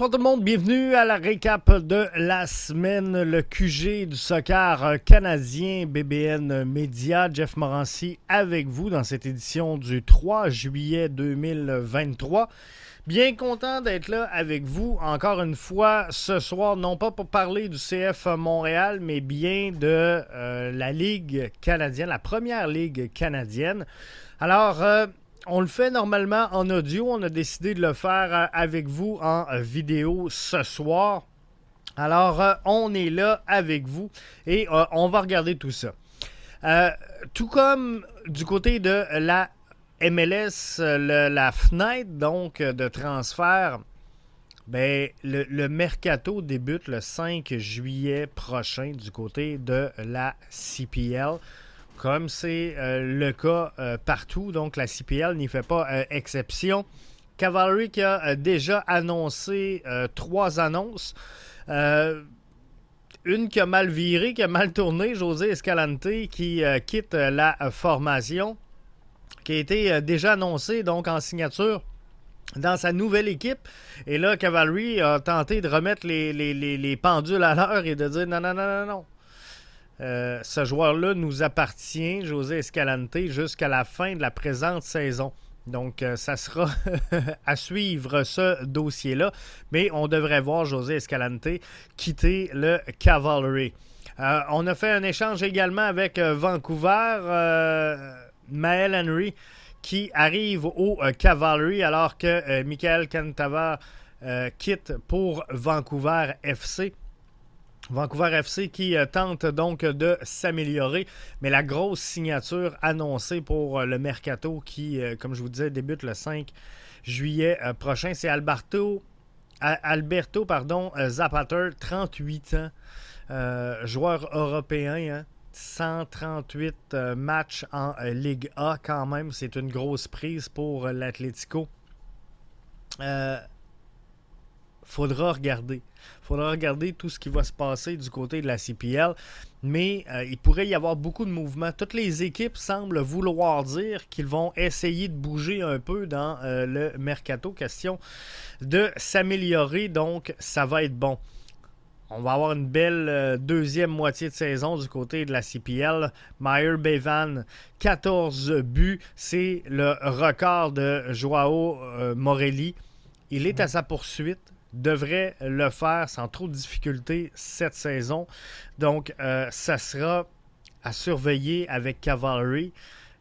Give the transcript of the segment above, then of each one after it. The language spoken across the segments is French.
Bonsoir tout le monde, bienvenue à la récap de la semaine, le QG du soccer canadien BBN Media. Jeff Morancy avec vous dans cette édition du 3 juillet 2023. Bien content d'être là avec vous encore une fois ce soir, non pas pour parler du CF Montréal, mais bien de euh, la Ligue canadienne, la première Ligue canadienne. Alors, euh, on le fait normalement en audio. On a décidé de le faire euh, avec vous en euh, vidéo ce soir. Alors, euh, on est là avec vous et on va regarder tout ça. tout comme du côté de la MLS, la fenêtre donc de transfert, ben, le, le, mercato débute le 5 juillet prochain du côté de la CPL comme c'est euh, le cas euh, partout. Donc la CPL n'y fait pas euh, exception. Cavalry qui a déjà annoncé trois annonces. une qui a mal viré, qui a mal tourné, José Escalante qui quitte la formation, qui a été déjà annoncé donc en signature dans sa nouvelle équipe. Et là, Cavalry a tenté de remettre les, les pendules à l'heure et de dire non, non, non, non, non. Euh, ce joueur-là nous appartient, José Escalante, jusqu'à la fin de la présente saison. Donc, euh, ça sera à suivre ce dossier-là. Mais on devrait voir José Escalante quitter le Cavalry. Euh, on a fait un échange également avec Vancouver. Maël Henry qui arrive au Cavalry alors que Michael Cantava quitte pour Vancouver FC. Vancouver FC qui euh, tente donc de s'améliorer, mais la grosse signature annoncée pour euh, le mercato qui, euh, comme je vous disais, débute le 5 juillet prochain, c'est Alberto, Alberto pardon, Zapater, 38 ans, joueur européen. 138 hein. matchs en Ligue A quand même, c'est une grosse prise pour l'Atlético faudra regarder. faudra regarder tout ce qui va se passer du côté de la CPL. Mais euh, il pourrait y avoir beaucoup de mouvements. Toutes les équipes semblent vouloir dire qu'ils vont essayer de bouger un peu dans euh, le mercato. Question de s'améliorer. Donc, ça va être bon. On va avoir une belle euh, deuxième moitié de saison du côté de la CPL. Meyer Bevan, 14 buts. C'est le record de Joao Morelli. Il est à sa poursuite devrait le faire sans trop de difficultés cette saison. Donc, euh, ça sera à surveiller avec Cavalry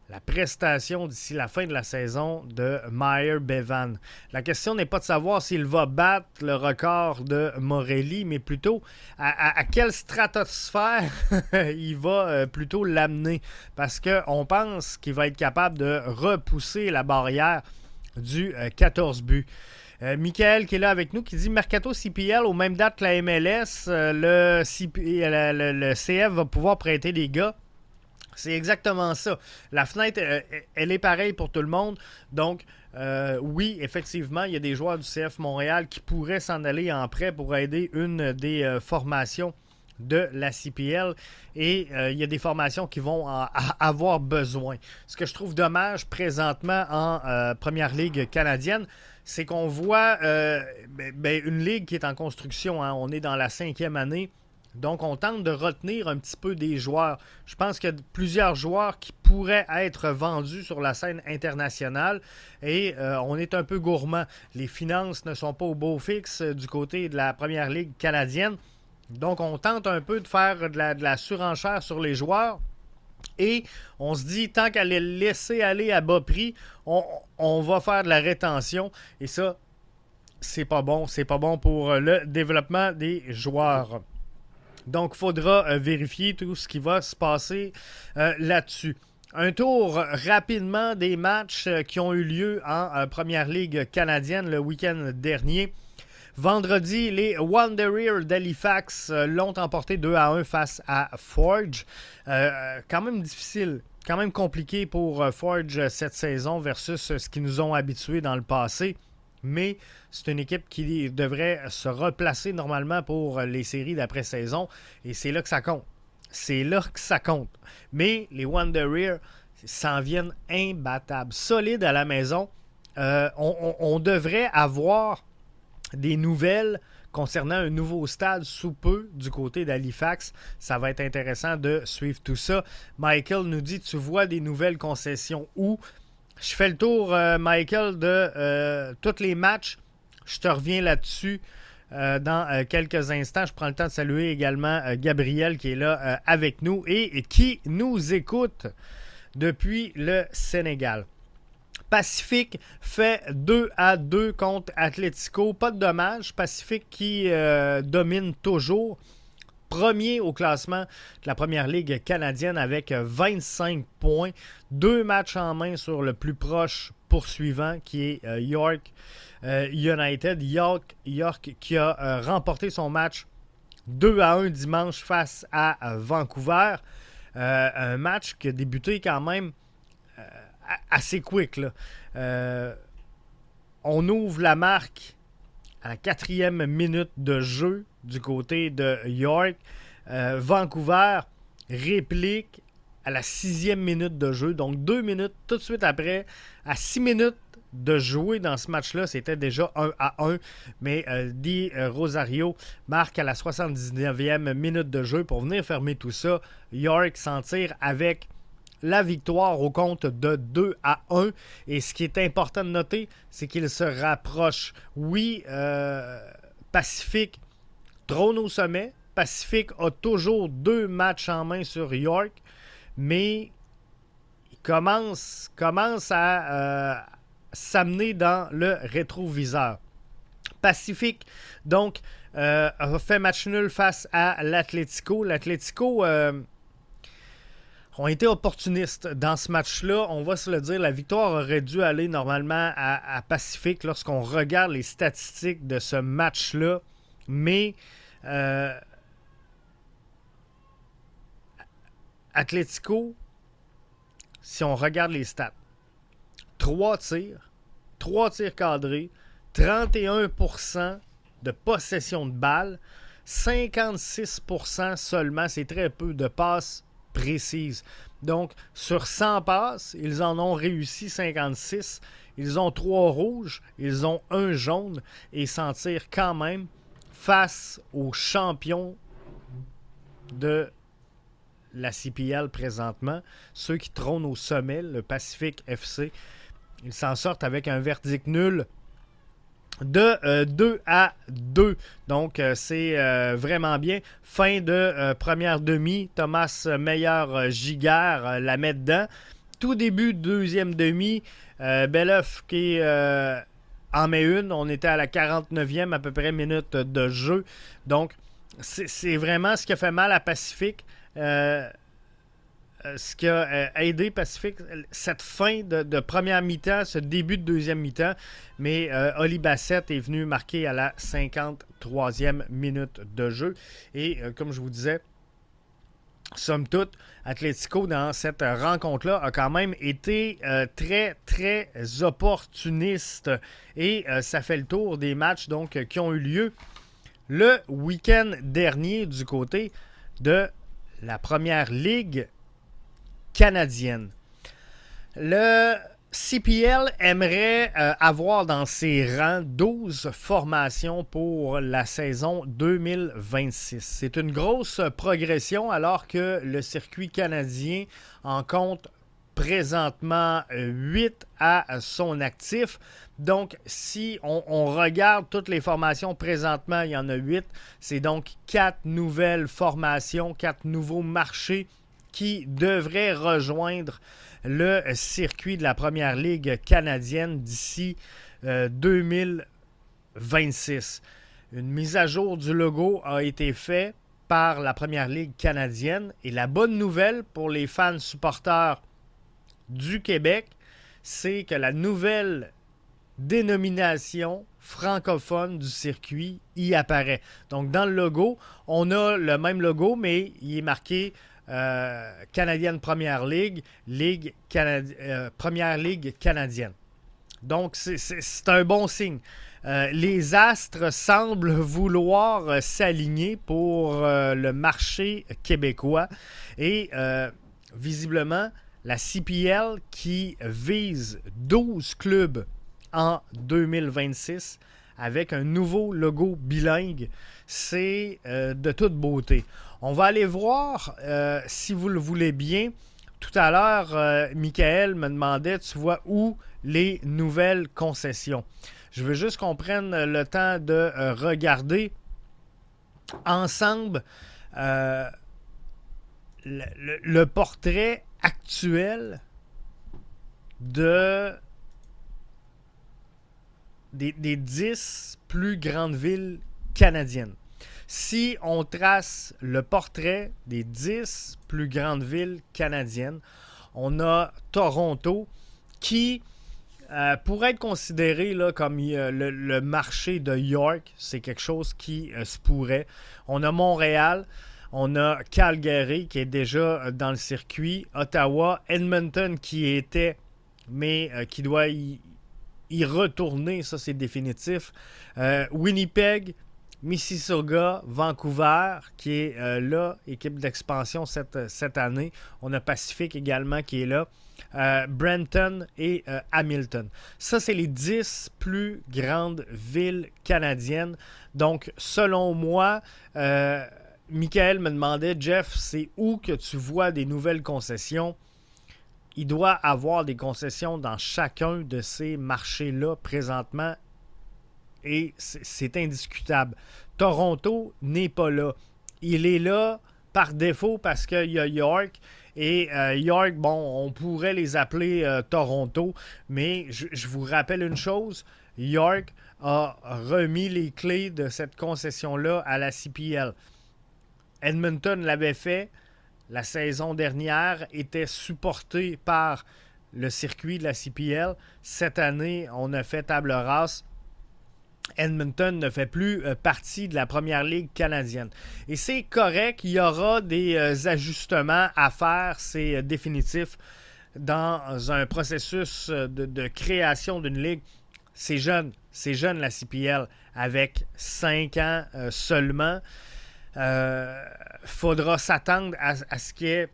la prestation d'ici la fin de la saison de Meyer Bevan. La question n'est pas de savoir s'il va battre le record de Morelli, mais plutôt à, quelle stratosphère il va euh, plutôt l'amener. Parce qu'on pense qu'il va être capable de repousser la barrière du 14 euh, buts. Euh, Michael qui est là avec nous qui dit Mercato CPL aux mêmes dates que la MLS, euh, le, CF va pouvoir prêter des gars. C'est exactement ça. La fenêtre, euh, elle est pareille pour tout le monde. Donc, oui, effectivement, il y a des joueurs du CF Montréal qui pourraient s'en aller en prêt pour aider une des formations de la CPL et il y a des formations qui vont avoir besoin. Ce que je trouve dommage présentement en Première Ligue canadienne, c'est qu'on voit euh, ben, ben, une ligue qui est en construction. Hein. On est dans la cinquième année. Donc, on tente de retenir un petit peu des joueurs. Je pense qu'il y a plusieurs joueurs qui pourraient être vendus sur la scène internationale et euh, on est un peu gourmand. Les finances ne sont pas au beau fixe du côté de la première ligue canadienne. Donc, on tente un peu de faire de la surenchère sur les joueurs. Et on se dit, tant qu'à les laisser aller à bas prix, on, va faire de la rétention. Et ça, c'est pas bon. C'est pas bon pour euh, le développement des joueurs. Donc, il faudra euh, vérifier tout ce qui va se passer euh, là-dessus. Un tour rapidement des matchs qui ont eu lieu en Première Ligue canadienne le week-end dernier. Vendredi, les Wanderers d'Halifax euh, l'ont emporté 2 à 1 face à Forge. Euh, quand même difficile, quand même compliqué pour euh, Forge cette saison versus ce qu'ils nous ont habitués dans le passé. Mais c'est une équipe qui devrait se replacer normalement pour les séries d'après-saison. Et c'est là que ça compte. C'est là que ça compte. Mais les Wanderers s'en viennent imbattables. Solides à la maison. on, devrait avoir des nouvelles concernant un nouveau stade sous peu du côté d'Halifax. Ça va être intéressant de suivre tout ça. Michael nous dit Tu vois des nouvelles concessions où? Je fais le tour, euh, Michael, de euh, tous les matchs. Je te reviens là-dessus. Euh, dans quelques instants. Je prends le temps de saluer également Gabriel qui est là avec nous et qui nous écoute depuis le Sénégal. Pacifique fait 2 à 2 contre Atletico. Pas de dommage. Pacifique qui euh, domine toujours. Premier au classement de la première ligue canadienne avec 25 points. Deux matchs en main sur le plus proche poursuivant qui est euh, York euh, United. York, York qui a remporté son match 2 à 1 dimanche face à Vancouver. un match qui a débuté quand même assez quick. Euh, on ouvre la marque à la quatrième minute de jeu du côté de York. Euh, Vancouver réplique à la sixième minute de jeu. Donc deux minutes tout de suite après, à six minutes de jouer dans ce match-là, c'était déjà 1 à 1. Mais euh, Di Rosario marque à la 79e minute de jeu pour venir fermer tout ça. York s'en tire avec la victoire au compte de 2 à 1. Et ce qui est important de noter, c'est qu'il se rapproche. Oui, euh, Pacifique trône au sommet. Pacifique a toujours deux matchs en main sur York, mais il commence, à euh, s'amener dans le rétroviseur. Pacifique, donc, euh, a fait match nul face à l'Atlético. L'Atlético ont été opportunistes dans ce match-là. On va se le dire, la victoire aurait dû aller normalement à, Pacifique lorsqu'on regarde les statistiques de ce match-là. Mais euh, Atletico, si on regarde les stats, 3 tirs, 3 tirs cadrés, 31% de possession de balle, 56% seulement, c'est très peu de passes précise. Donc, sur 100 passes, ils en ont réussi 56. Ils ont 3 rouges, ils ont un jaune et s'en tirent quand même face aux champions de la CPL présentement, ceux qui trônent au sommet, le Pacific FC. Ils s'en sortent avec un verdict nul de 2 euh, à 2. Donc, euh, c'est euh, vraiment bien. Fin de première demi, Thomas Meyer-Giguère la met dedans. Tout début de deuxième demi, Belleuf qui en met une. On était à la 49e à peu près minute de jeu. Donc, c'est vraiment ce qui a fait mal à Pacifique. Ce qui a euh, aidé Pacifique, cette fin de, première mi-temps, ce début de deuxième mi-temps. Mais euh, Oli Bassett est venu marquer à la 53e minute de jeu. Et comme je vous disais, somme toute, Atletico, dans cette rencontre-là, a quand même été très, très opportuniste. Et ça fait le tour des matchs donc, qui ont eu lieu le week-end dernier du côté de la première ligue canadienne. Le CPL aimerait euh, avoir dans ses rangs 12 formations pour la saison 2026. C'est une grosse progression alors que le circuit canadien en compte présentement 8 à son actif. Donc, si on, on, regarde toutes les formations présentement, il y en a 8. C'est donc 4 nouvelles formations, 4 nouveaux marchés qui devrait rejoindre le circuit de la Première Ligue canadienne d'ici 2026. Euh, Une mise à jour du logo a été faite par la Première Ligue canadienne et la bonne nouvelle pour les fans supporters du Québec, c'est que la nouvelle dénomination francophone du circuit y apparaît. Donc dans le logo, on a le même logo, mais il est marqué euh, canadienne Première Ligue, Ligue euh, Première Ligue canadienne. Donc, c'est un bon signe. Euh, les astres semblent vouloir s'aligner pour le marché québécois et visiblement, la CPL qui vise 12 clubs en 2026 avec un nouveau logo bilingue. C'est de toute beauté. On va aller voir, euh, si vous le voulez bien. Tout à l'heure, euh, Michael me demandait, tu vois où les nouvelles concessions. Je veux juste qu'on prenne le temps de regarder ensemble le, portrait actuel de des, des 10 plus grandes villes canadiennes. Si on trace le portrait des 10 plus grandes villes canadiennes, on a Toronto qui euh, pourrait être considéré là, comme euh, le, marché de York. C'est quelque chose qui euh, se pourrait. On a Montréal. On a Calgary qui est déjà dans le circuit. Ottawa. Edmonton qui était, mais qui doit y, retourner, ça c'est définitif. Euh, Winnipeg, Mississauga, Vancouver, qui est euh, là, équipe d'expansion cette, année. On a Pacific également qui est là. Euh, Brenton et Hamilton. Ça, c'est les 10 plus grandes villes canadiennes. Donc, selon moi, Michael me demandait, Jeff, c'est où que tu vois des nouvelles concessions? il doit avoir des concessions dans chacun de ces marchés-là présentement et c'est indiscutable. Toronto n'est pas là. Il est là par défaut parce qu'il y a York. Et euh, York, bon, on pourrait les appeler euh, Toronto, mais je, vous rappelle une chose, York a remis les clés de cette concession-là à la CPL. Edmonton l'avait fait, la saison dernière était supportée par le circuit de la CPL. Cette année, on a fait table rase. Edmonton ne fait plus euh, partie de la première ligue canadienne. Et c'est correct, il y aura des euh, ajustements à faire, c'est euh, définitif, dans un processus de, création d'une ligue. C'est jeune, c'est jeune la CPL, avec cinq ans seulement. Euh, faudra s'attendre à, ce qu'il y ait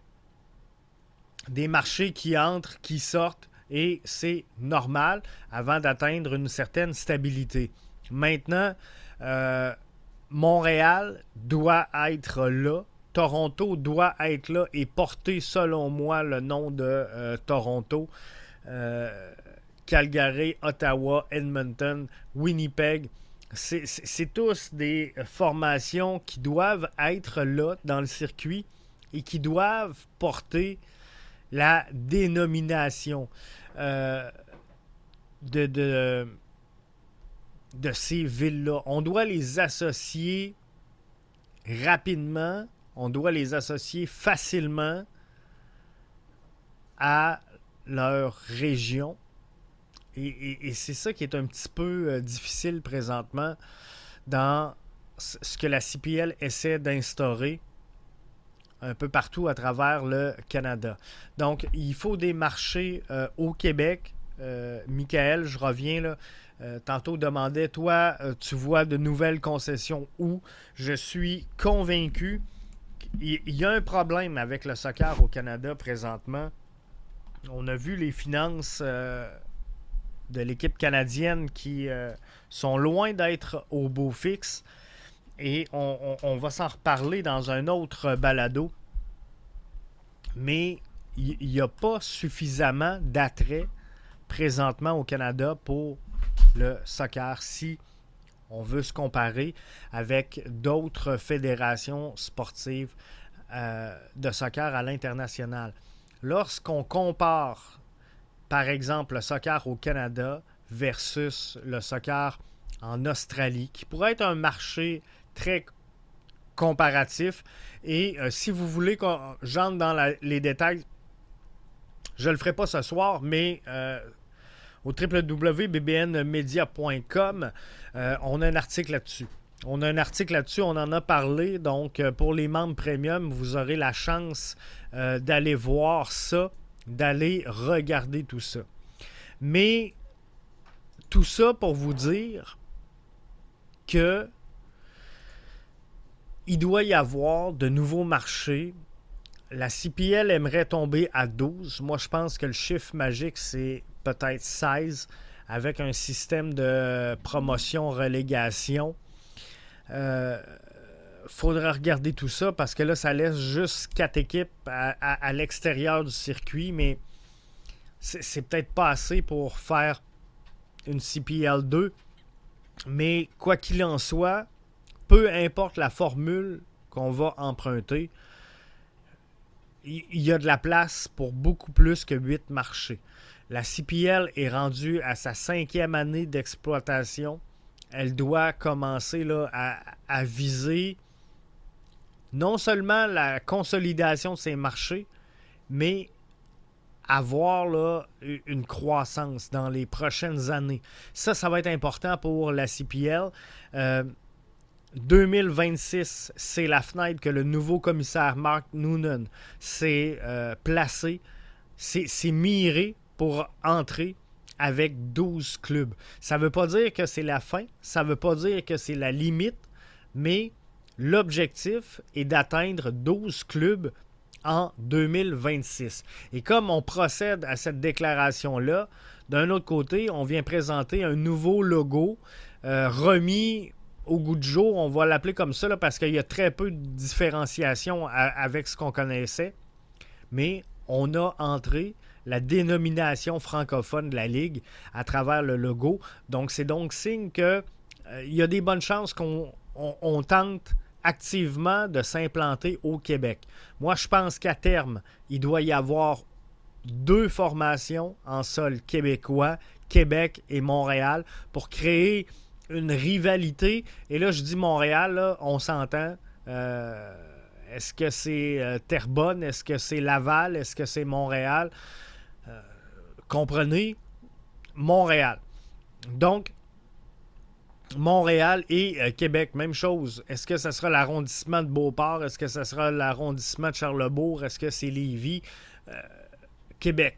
des marchés qui entrent, qui sortent, et c'est normal avant d'atteindre une certaine stabilité. Maintenant, euh, Montréal doit être là. Toronto doit être là et porter, selon moi, le nom de euh, Toronto. Calgary, Ottawa, Edmonton, Winnipeg c'est tous des formations qui doivent être là dans le circuit et qui doivent porter la dénomination euh, de, de, de, ces villes-là. On doit les associer rapidement, on doit les associer facilement à leur région et, c'est ça qui est un petit peu euh, difficile présentement dans ce que la CPL essaie d'instaurer un peu partout à travers le Canada. Donc, il faut des marchés euh, au Québec. Euh, Michael, je reviens là. Tantôt demandait, toi, tu vois de nouvelles concessions où? Je suis convaincu qu'il y a un problème avec le soccer au Canada présentement. On a vu les finances de l'équipe canadienne qui euh, sont loin d'être au beau fixe. Et on, va s'en reparler dans un autre balado. Mais il n'y a pas suffisamment d'attrait présentement au Canada pour le soccer si on veut se comparer avec d'autres fédérations sportives euh, de soccer à l'international. Lorsqu'on compare par exemple, le soccer au Canada versus le soccer en Australie, qui pourrait être un marché très comparatif. Et euh, si vous voulez que j'entre dans les détails, je ne le ferai pas ce soir, mais euh, au www.bbnmedia.com, euh, on a un article là-dessus. On a un article là-dessus, on en a parlé. Donc, pour les membres premium, vous aurez la chance d'aller voir ça d'aller regarder tout ça. Mais tout ça pour vous dire que il doit y avoir de nouveaux marchés. La CPL aimerait tomber à 12. Moi, je pense que le chiffre magique, c'est peut-être 16 avec un système de promotion-relégation. Euh, faudra regarder tout ça parce que là, ça laisse juste quatre équipes à, l'extérieur du circuit, mais c'est peut-être pas assez pour faire une CPL 2. Mais quoi qu'il en soit, peu importe la formule qu'on va emprunter, il y a de la place pour beaucoup plus que 8 marchés. La CPL est rendue à sa cinquième année d'exploitation. Elle doit commencer à, viser non seulement la consolidation de ses marchés, mais avoir une croissance dans les prochaines années. Ça, ça va être important pour la CPL. 2026, euh, c'est la fenêtre que le nouveau commissaire Mark Noonan s'est euh, placé, s'est miré pour entrer avec 12 clubs. Ça ne veut pas dire que c'est la fin, ça ne veut pas dire que c'est la limite, mais l'objectif est d'atteindre 12 clubs en 2026. Et comme on procède à cette déclaration-là, d'un autre côté, on vient présenter un nouveau logo euh, remis au goût du jour. On va l'appeler comme ça parce qu'il y a très peu de différenciation avec ce qu'on connaissait. Mais on a entré la dénomination francophone de la Ligue à travers le logo. Donc, c'est donc signe qu'il euh, y a des bonnes chances qu'on tente activement de s'implanter au Québec. Moi, je pense qu'à terme, il doit y avoir deux formations en sol québécois, Québec et Montréal, pour créer une rivalité. Et là, je dis Montréal, on s'entend. Euh, est-ce que c'est euh, Terrebonne? Est-ce que c'est Laval? Est-ce que c'est Montréal? Comprenez, Montréal. Donc, Montréal et euh, Québec, même chose. Est-ce que ce sera l'arrondissement de Beauport? Est-ce que ce sera l'arrondissement de Charlebourg? Est-ce que c'est Lévis? Euh, Québec.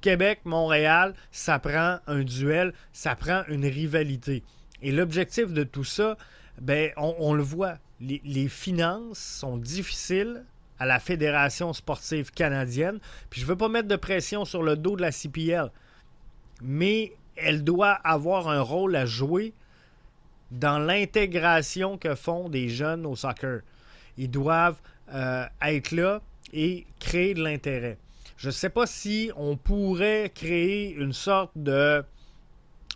Québec, Montréal, ça prend un duel, ça prend une rivalité. Et l'objectif de tout ça, ben, on, le voit. les, finances sont difficiles à la Fédération sportive canadienne. Puis je ne veux pas mettre de pression sur le dos de la CPL, mais elle doit avoir un rôle à jouer dans l'intégration que font des jeunes au soccer. Ils doivent euh, être là et créer de l'intérêt. Je ne sais pas si on pourrait créer une sorte de,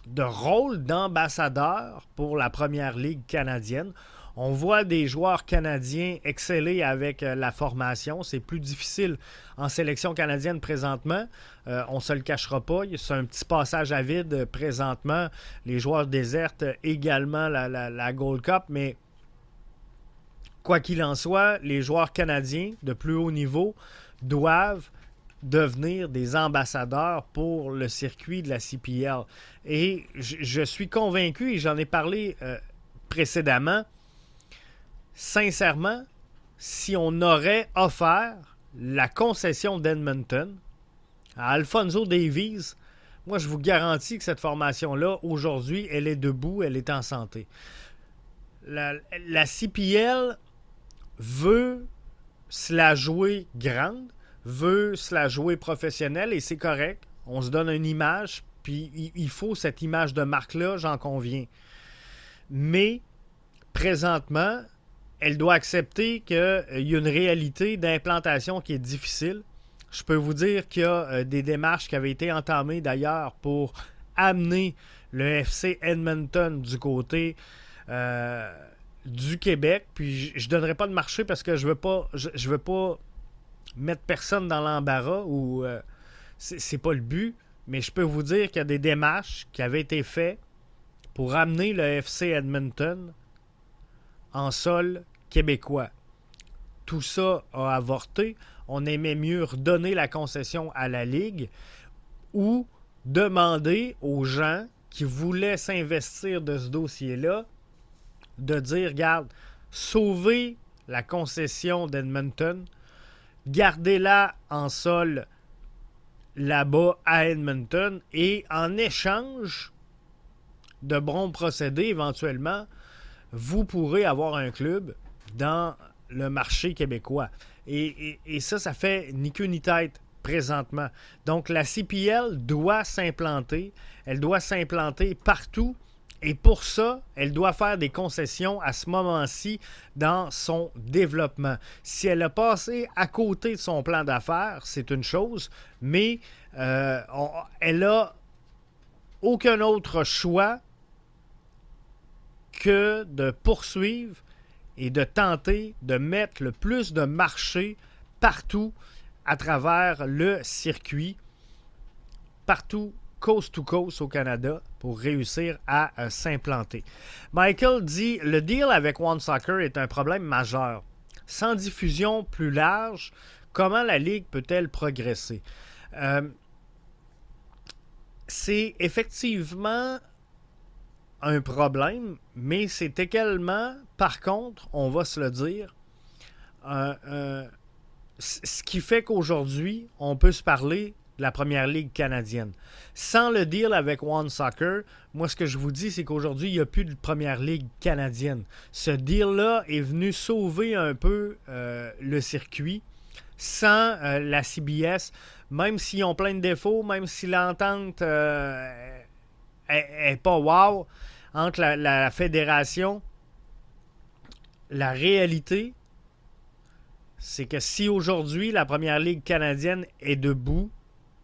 de rôle d'ambassadeur pour la Première Ligue canadienne. On voit des joueurs canadiens exceller avec euh, la formation. C'est plus difficile en sélection canadienne présentement. Euh, on ne se le cachera pas. C'est un petit passage à vide euh, présentement. Les joueurs désertent également la, Gold Cup, mais quoi qu'il en soit, les joueurs canadiens de plus haut niveau doivent devenir des ambassadeurs pour le circuit de la CPL. Et je, suis convaincu, et j'en ai parlé précédemment, sincèrement, si on aurait offert la concession d'Edmonton à Alfonso Davies, moi, je vous garantis que cette formation-là, aujourd'hui, elle est debout, elle est en santé. La, CPL veut se la jouer grande, veut se la jouer professionnelle, et c'est correct. On se donne une image, puis il faut cette image de marque-là, j'en conviens. Mais, présentement, elle doit accepter qu'il euh, y a une réalité d'implantation qui est difficile. Je peux vous dire qu'il y a euh, des démarches qui avaient été entamées d'ailleurs pour amener le FC Edmonton du côté euh, du Québec. Puis je ne donnerai pas de marché parce que je veux veux pas mettre personne dans l'embarras ou c'est pas le but. Mais je peux vous dire qu'il y a des démarches qui avaient été faites pour amener le FC Edmonton en sol québécois. Tout ça a avorté. On aimait mieux redonner la concession à la Ligue ou demander aux gens qui voulaient s'investir de ce dossier-là de dire, regarde, sauvez la concession d'Edmonton, gardez-la en sol là-bas à Edmonton et en échange de bons procédés éventuellement, vous pourrez avoir un club dans le marché québécois. Et, ça, ça fait ni queue ni tête présentement. Donc la CPL doit s'implanter. Elle doit s'implanter partout. Et pour ça, elle doit faire des concessions à ce moment-ci dans son développement. Si elle a passé à côté de son plan d'affaires, c'est une chose, mais euh, elle a aucun autre choix que de poursuivre et de tenter de mettre le plus de marché partout à travers le circuit, partout coast to coast au Canada pour réussir à euh, s'implanter. Michael dit le deal avec One Soccer est un problème majeur. Sans diffusion plus large, comment la Ligue peut-elle progresser? Euh, c'est effectivement un problème, mais c'est également, par contre, on va se le dire, ce qui fait qu'aujourd'hui, on peut se parler de la première ligue canadienne. Sans le deal avec One Soccer, moi, ce que je vous dis, c'est qu'aujourd'hui, il n'y a plus de première ligue canadienne. Ce deal-là est venu sauver un peu euh, le circuit. Sans euh, la CBS, même s'ils ont plein de défauts, même si l'entente n'est euh, pas wow entre la, fédération, la réalité, c'est que si aujourd'hui la première ligue canadienne est debout,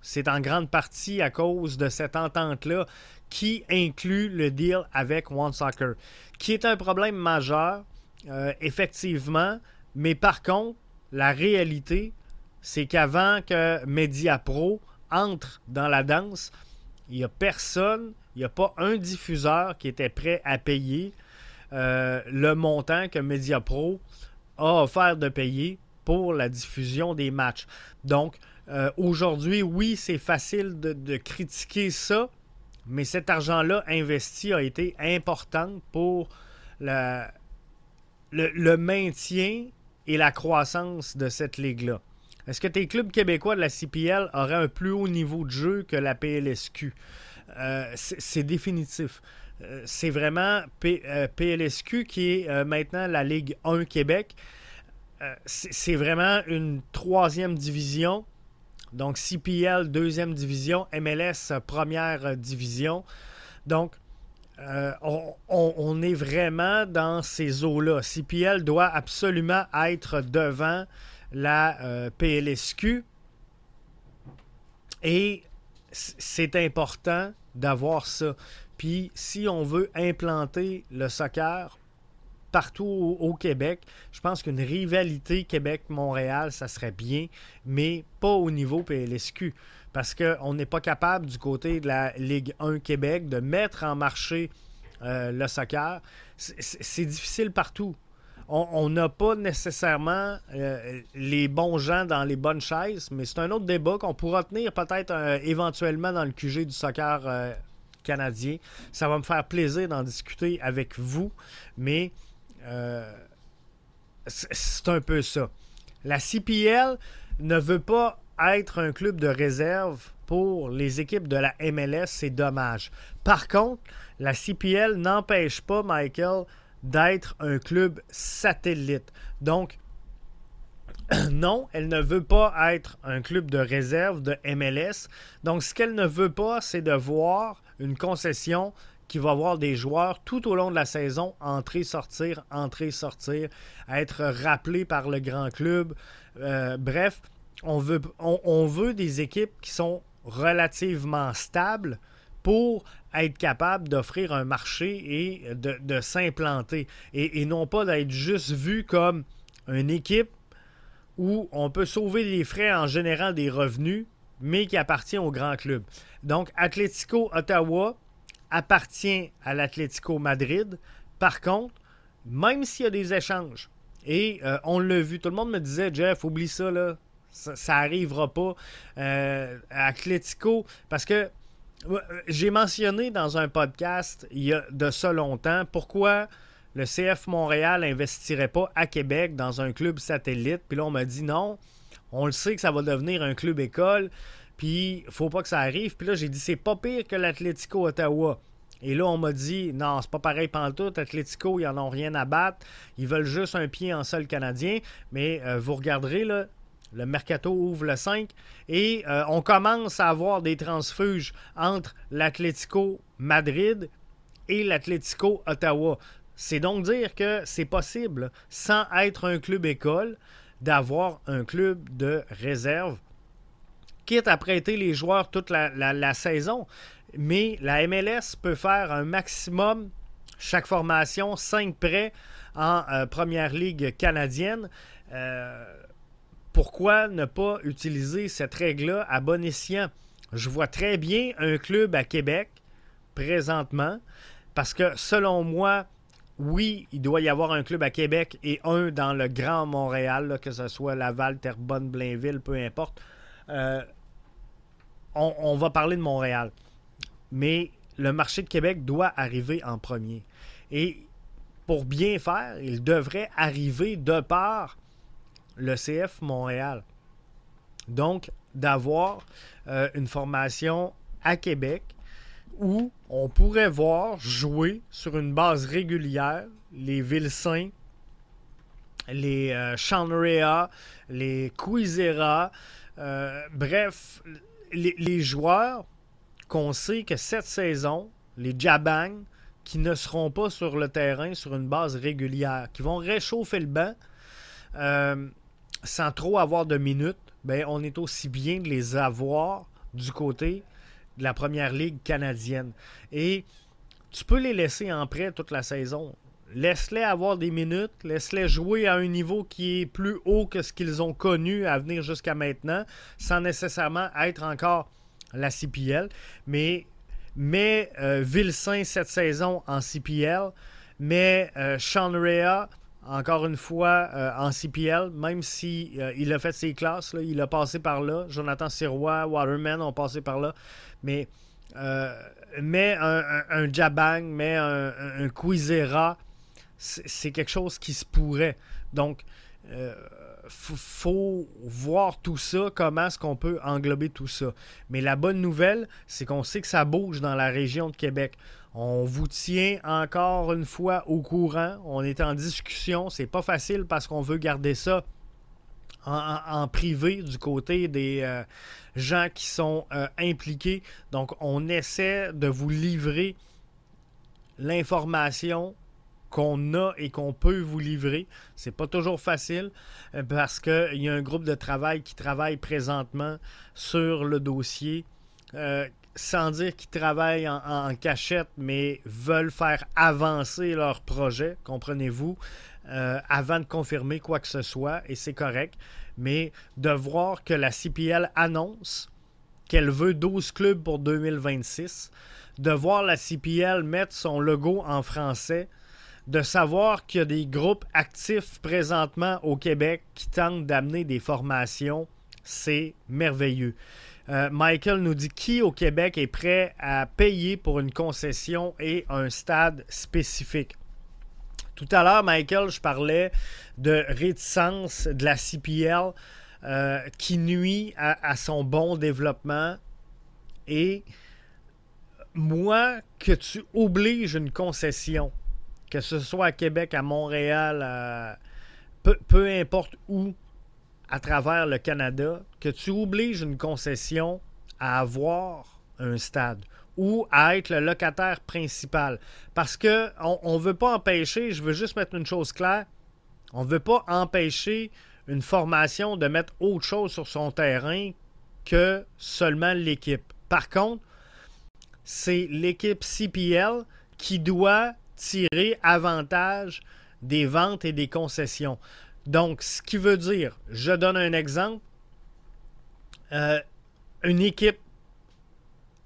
c'est en grande partie à cause de cette entente-là qui inclut le deal avec One Soccer, qui est un problème majeur, euh, effectivement, mais par contre, la réalité, c'est qu'avant que MediaPro entre dans la danse, il n'y a personne, il n'y a pas un diffuseur qui était prêt à payer euh, le montant que MediaPro a offert de payer pour la diffusion des matchs. Donc, euh, aujourd'hui, oui, c'est facile de, critiquer ça, mais cet argent-là investi a été important pour le, le maintien et la croissance de cette ligue-là. Est-ce que tes clubs québécois de la CPL auraient un plus haut niveau de jeu que la PLSQ? Euh, c'est définitif. Euh, c'est vraiment PLSQ euh, qui est maintenant la Ligue 1 Québec. c'est vraiment une troisième division. Donc CPL, deuxième division, MLS, première division. Donc, on, on, est vraiment dans ces eaux-là. CPL doit absolument être devant la PLSQ. Et c'est important d'avoir ça. Puis si on veut implanter le soccer partout au, Québec, je pense qu'une rivalité Québec-Montréal, ça serait bien, mais pas au niveau PLSQ. Parce qu'on n'est pas capable du côté de la Ligue 1 Québec de mettre en marché euh, le soccer. C'est difficile partout on n'a pas nécessairement euh, les bons gens dans les bonnes chaises, mais c'est un autre débat qu'on pourra tenir peut-être euh, éventuellement dans le QG du soccer euh, canadien. Ça va me faire plaisir d'en discuter avec vous, mais c'est un peu ça. La CPL ne veut pas être un club de réserve pour les équipes de la MLS, c'est dommage. Par contre, la CPL n'empêche pas Michael d'être un club satellite. Donc, non, elle ne veut pas être un club de réserve de MLS. Donc, ce qu'elle ne veut pas, c'est de voir une concession qui va voir des joueurs tout au long de la saison entrer, sortir, entrer, sortir, être rappelés par le grand club. Euh, bref, on veut, on veut des équipes qui sont relativement stables pour être capable d'offrir un marché et de, s'implanter. Et, non pas d'être juste vu comme une équipe où on peut sauver les frais en générant des revenus, mais qui appartient au grand club. Donc, Atlético Ottawa appartient à l'Atlético Madrid. Par contre, même s'il y a des échanges, et euh, on l'a vu, tout le monde me disait, Jeff, oublie ça, là, ça, n'arrivera pas. Euh, Atlético, parce que j'ai mentionné dans un podcast il y a de ça longtemps pourquoi le CF Montréal n'investirait pas à Québec dans un club satellite. Puis là, on m'a dit non, on le sait que ça va devenir un club école, puis faut pas que ça arrive. Puis là, j'ai dit c'est pas pire que l'Atlético Ottawa. Et là, on m'a dit non, c'est pas pareil pantoute. Atlético, ils en ont rien à battre. Ils veulent juste un pied en sol canadien. Mais euh, vous regarderez, là, Le mercato ouvre le 5 et euh, on commence à avoir des transfuges entre l'Atlético Madrid et l'Atlético Ottawa. C'est donc dire que c'est possible, sans être un club école, d'avoir un club de réserve, quitte à prêter les joueurs toute la, saison. Mais la MLS peut faire un maximum, chaque formation, 5 prêts en euh, Première Ligue canadienne. Euh, pourquoi ne pas utiliser cette règle-là à bon escient? Je vois très bien un club à Québec présentement, parce que selon moi, oui, il doit y avoir un club à Québec et un dans le Grand Montréal, que ce soit Laval, Terrebonne, Blainville, peu importe. Euh, on, va parler de Montréal. Mais le marché de Québec doit arriver en premier. Et pour bien faire, il devrait arriver de par le CF Montréal. Donc, d'avoir euh, une formation à Québec où on pourrait voir jouer sur une base régulière les Vilsains, les euh, les Quizera, euh, bref, les, joueurs qu'on sait que cette saison, les Jabang, qui ne seront pas sur le terrain sur une base régulière, qui vont réchauffer le banc euh, sans trop avoir de minutes, ben, on est aussi bien de les avoir du côté de la première ligue canadienne. Et tu peux les laisser en prêt toute la saison. Laisse-les avoir des minutes, laisse-les jouer à un niveau qui est plus haut que ce qu'ils ont connu à venir jusqu'à maintenant, sans nécessairement être encore la CPL. Mais mais euh, cette saison en CPL, mais euh, Sean encore une fois euh, en CPL, même si euh, il a fait ses classes, il a passé par là. Jonathan Sirois, Waterman ont passé par là. Mais, euh, mais un, Jabang, mais un, un Quizera, c'est quelque chose qui se pourrait. Donc, faut voir tout ça, comment est-ce qu'on peut englober tout ça. Mais la bonne nouvelle, c'est qu'on sait que ça bouge dans la région de Québec. On vous tient encore une fois au courant. On est en discussion. C'est pas facile parce qu'on veut garder ça en, privé du côté des euh, gens qui sont euh, impliqués. Donc, on essaie de vous livrer l'information qu'on a et qu'on peut vous livrer. C'est pas toujours facile euh, parce qu'il y a un groupe de travail qui travaille présentement sur le dossier sans dire qu'ils travaillent en, cachette, mais veulent faire avancer leur projet, comprenez-vous, euh, avant de confirmer quoi que ce soit, et c'est correct. Mais de voir que la CPL annonce qu'elle veut 12 clubs pour 2026, de voir la CPL mettre son logo en français, de savoir qu'il y a des groupes actifs présentement au Québec qui tentent d'amener des formations, c'est merveilleux. Euh, Michael nous dit qui au Québec est prêt à payer pour une concession et un stade spécifique? Tout à l'heure, Michael, je parlais de réticence de la CPL euh, qui nuit à, son bon développement. Et moi, que tu obliges une concession, que ce soit à Québec, à Montréal, peu importe où, à travers le Canada que tu obliges une concession à avoir un stade ou à être le locataire principal. Parce que on ne veut pas empêcher, je veux juste mettre une chose claire, on ne veut pas empêcher une formation de mettre autre chose sur son terrain que seulement l'équipe. Par contre, c'est l'équipe CPL qui doit tirer avantage des ventes et des concessions. Donc, ce qui veut dire, je donne un exemple, euh, une équipe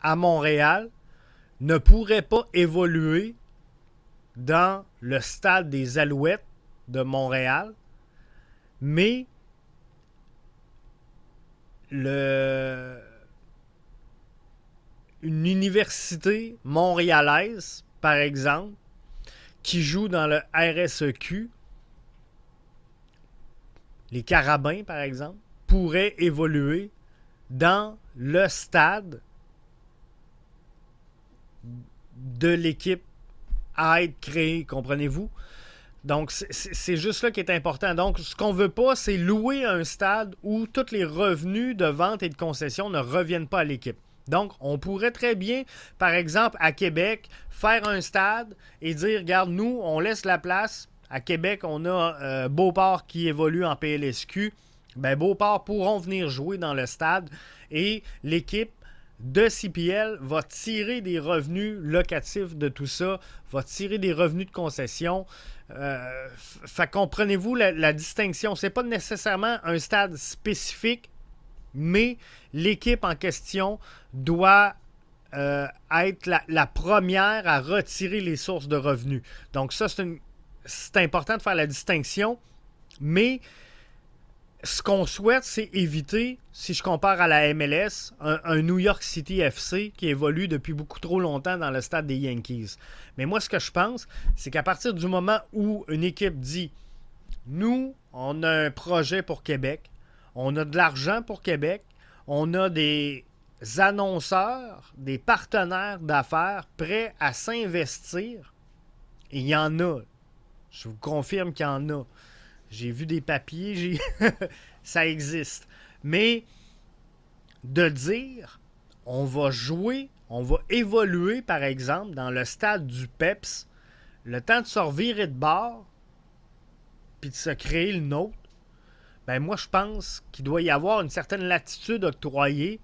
à Montréal ne pourrait pas évoluer dans le stade des Alouettes de Montréal, mais le, une université montréalaise, par exemple, qui joue dans le RSEQ, les carabins, par exemple, pourraient évoluer dans le stade de l'équipe à être créée, comprenez-vous? Donc, c'est juste là qui est important. Donc, ce qu'on veut pas, c'est louer un stade où tous les revenus de vente et de concession ne reviennent pas à l'équipe. Donc, on pourrait très bien, par exemple, à Québec, faire un stade et dire, regarde, nous, on laisse la place. À Québec, on a euh, Beauport qui évolue en PLSQ. Ben, Beauport pourront venir jouer dans le stade et l'équipe de CPL va tirer des revenus locatifs de tout ça, va tirer des revenus de concession. Euh, comprenez-vous la, la, distinction? C'est pas nécessairement un stade spécifique, mais l'équipe en question doit euh, être la, première à retirer les sources de revenus. Donc ça, c'est important de faire la distinction, mais ce qu'on souhaite, c'est éviter, si je compare à la MLS, un, New York City FC qui évolue depuis beaucoup trop longtemps dans le stade des Yankees. Mais moi, ce que je pense, c'est qu'à partir du moment où une équipe dit Nous, on a un projet pour Québec, on a de l'argent pour Québec, on a des annonceurs, des partenaires d'affaires prêts à s'investir. Il y en a. Je vous confirme qu'il y en a. J'ai vu des papiers, ça existe. Mais de dire, on va jouer, on va évoluer, par exemple, dans le stade du PEPS, le temps de se revirer de bord, puis de se créer le nôtre, ben moi, je pense qu'il doit y avoir une certaine latitude octroyée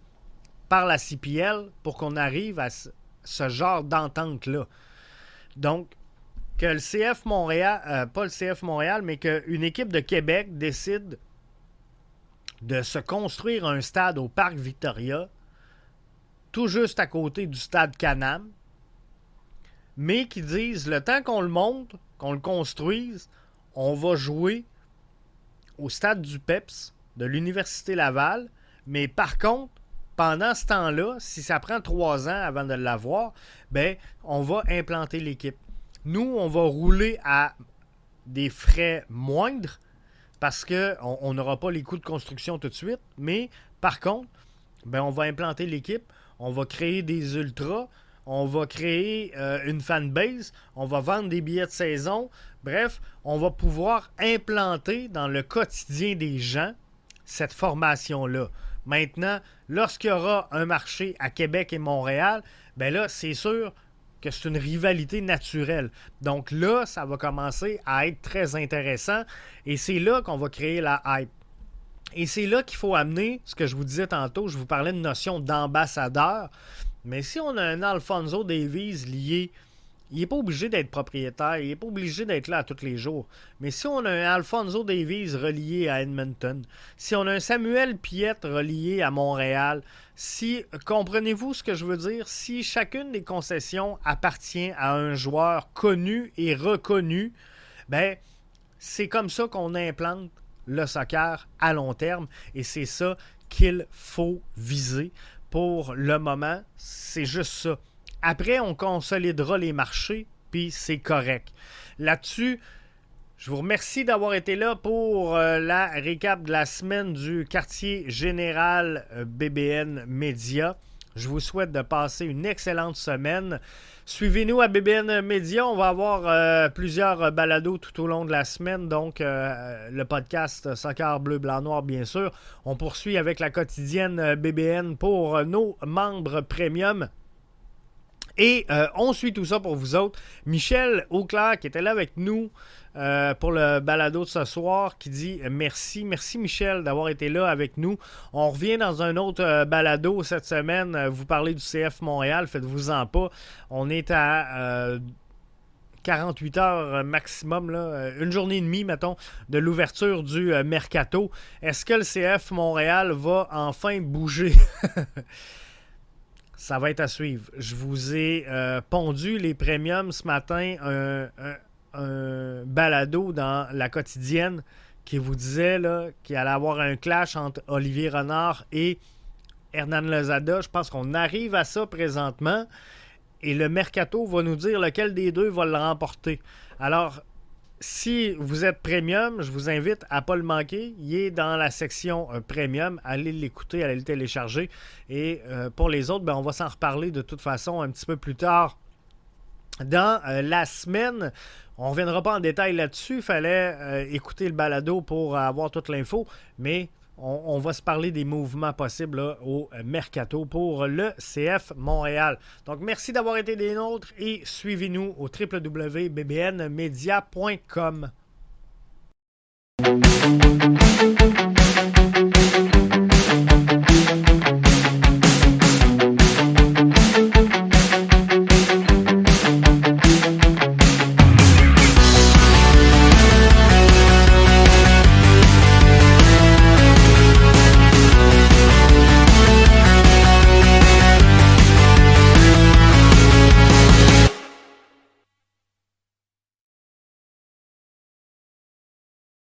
par la CPL pour qu'on arrive à ce genre d'entente-là. Donc, que le CF Montréal, euh, pas le CF Montréal, mais qu'une équipe de Québec décide de se construire un stade au Parc Victoria, tout juste à côté du stade Canam, mais qui disent le temps qu'on le monte, qu'on le construise, on va jouer au stade du PEPS de l'Université Laval, mais par contre, pendant ce temps-là, si ça prend trois ans avant de l'avoir, ben, on va implanter l'équipe. Nous, on va rouler à des frais moindres parce qu'on n'aura pas les coûts de construction tout de suite. Mais par contre, ben, on va implanter l'équipe, on va créer des ultras, on va créer euh, une fanbase, on va vendre des billets de saison. Bref, on va pouvoir implanter dans le quotidien des gens cette formation-là. Maintenant, lorsqu'il y aura un marché à Québec et Montréal, ben là, c'est sûr que c'est une rivalité naturelle. Donc là, ça va commencer à être très intéressant et c'est là qu'on va créer la hype. Et c'est là qu'il faut amener ce que je vous disais tantôt, je vous parlais de notion d'ambassadeur, mais si on a un Alfonso Davies lié il n'est pas obligé d'être propriétaire, il n'est pas obligé d'être là tous les jours. Mais si on a un Alfonso Davies relié à Edmonton, si on a un Samuel Piette relié à Montréal, si, comprenez-vous ce que je veux dire, si chacune des concessions appartient à un joueur connu et reconnu, ben, c'est comme ça qu'on implante le soccer à long terme et c'est ça qu'il faut viser. Pour le moment, c'est juste ça. Après, on consolidera les marchés, puis c'est correct. Là-dessus, je vous remercie d'avoir été là pour euh, la récap de la semaine du quartier général euh, BBN Média. Je vous souhaite de passer une excellente semaine. Suivez-nous à BBN Média. On va avoir euh, plusieurs balados tout au long de la semaine. Donc, le podcast Soccer Bleu, Blanc, Noir, bien sûr. On poursuit avec la quotidienne BBN pour nos membres premium. Et euh, on suit tout ça pour vous autres. Michel Auclair, qui était là avec nous euh, pour le balado de ce soir, qui dit merci. Merci Michel d'avoir été là avec nous. On revient dans un autre euh, balado cette semaine. Vous parlez du CF Montréal, faites-vous-en pas. On est à 48 heures maximum, là, une journée et demie, mettons, de l'ouverture du mercato. Est-ce que le CF Montréal va enfin bouger? Ça va être à suivre. Je vous ai euh, pondu les premiums ce matin, un, balado dans la quotidienne qui vous disait qu'il allait avoir un clash entre Olivier Renard et Hernan Lozada. Je pense qu'on arrive à ça présentement et le mercato va nous dire lequel des deux va le remporter. Alors, si vous êtes premium, je vous invite à ne pas le manquer. Il est dans la section euh, premium. Allez l'écouter, allez le télécharger. Et euh, pour les autres, ben, on va s'en reparler de toute façon un petit peu plus tard dans la semaine. On ne reviendra pas en détail là-dessus. Il fallait écouter le balado pour avoir toute l'info. Mais on, va se parler des mouvements possibles au mercato pour le CF Montréal. Donc, merci d'avoir été des nôtres et suivez-nous au www.bbnmedia.com.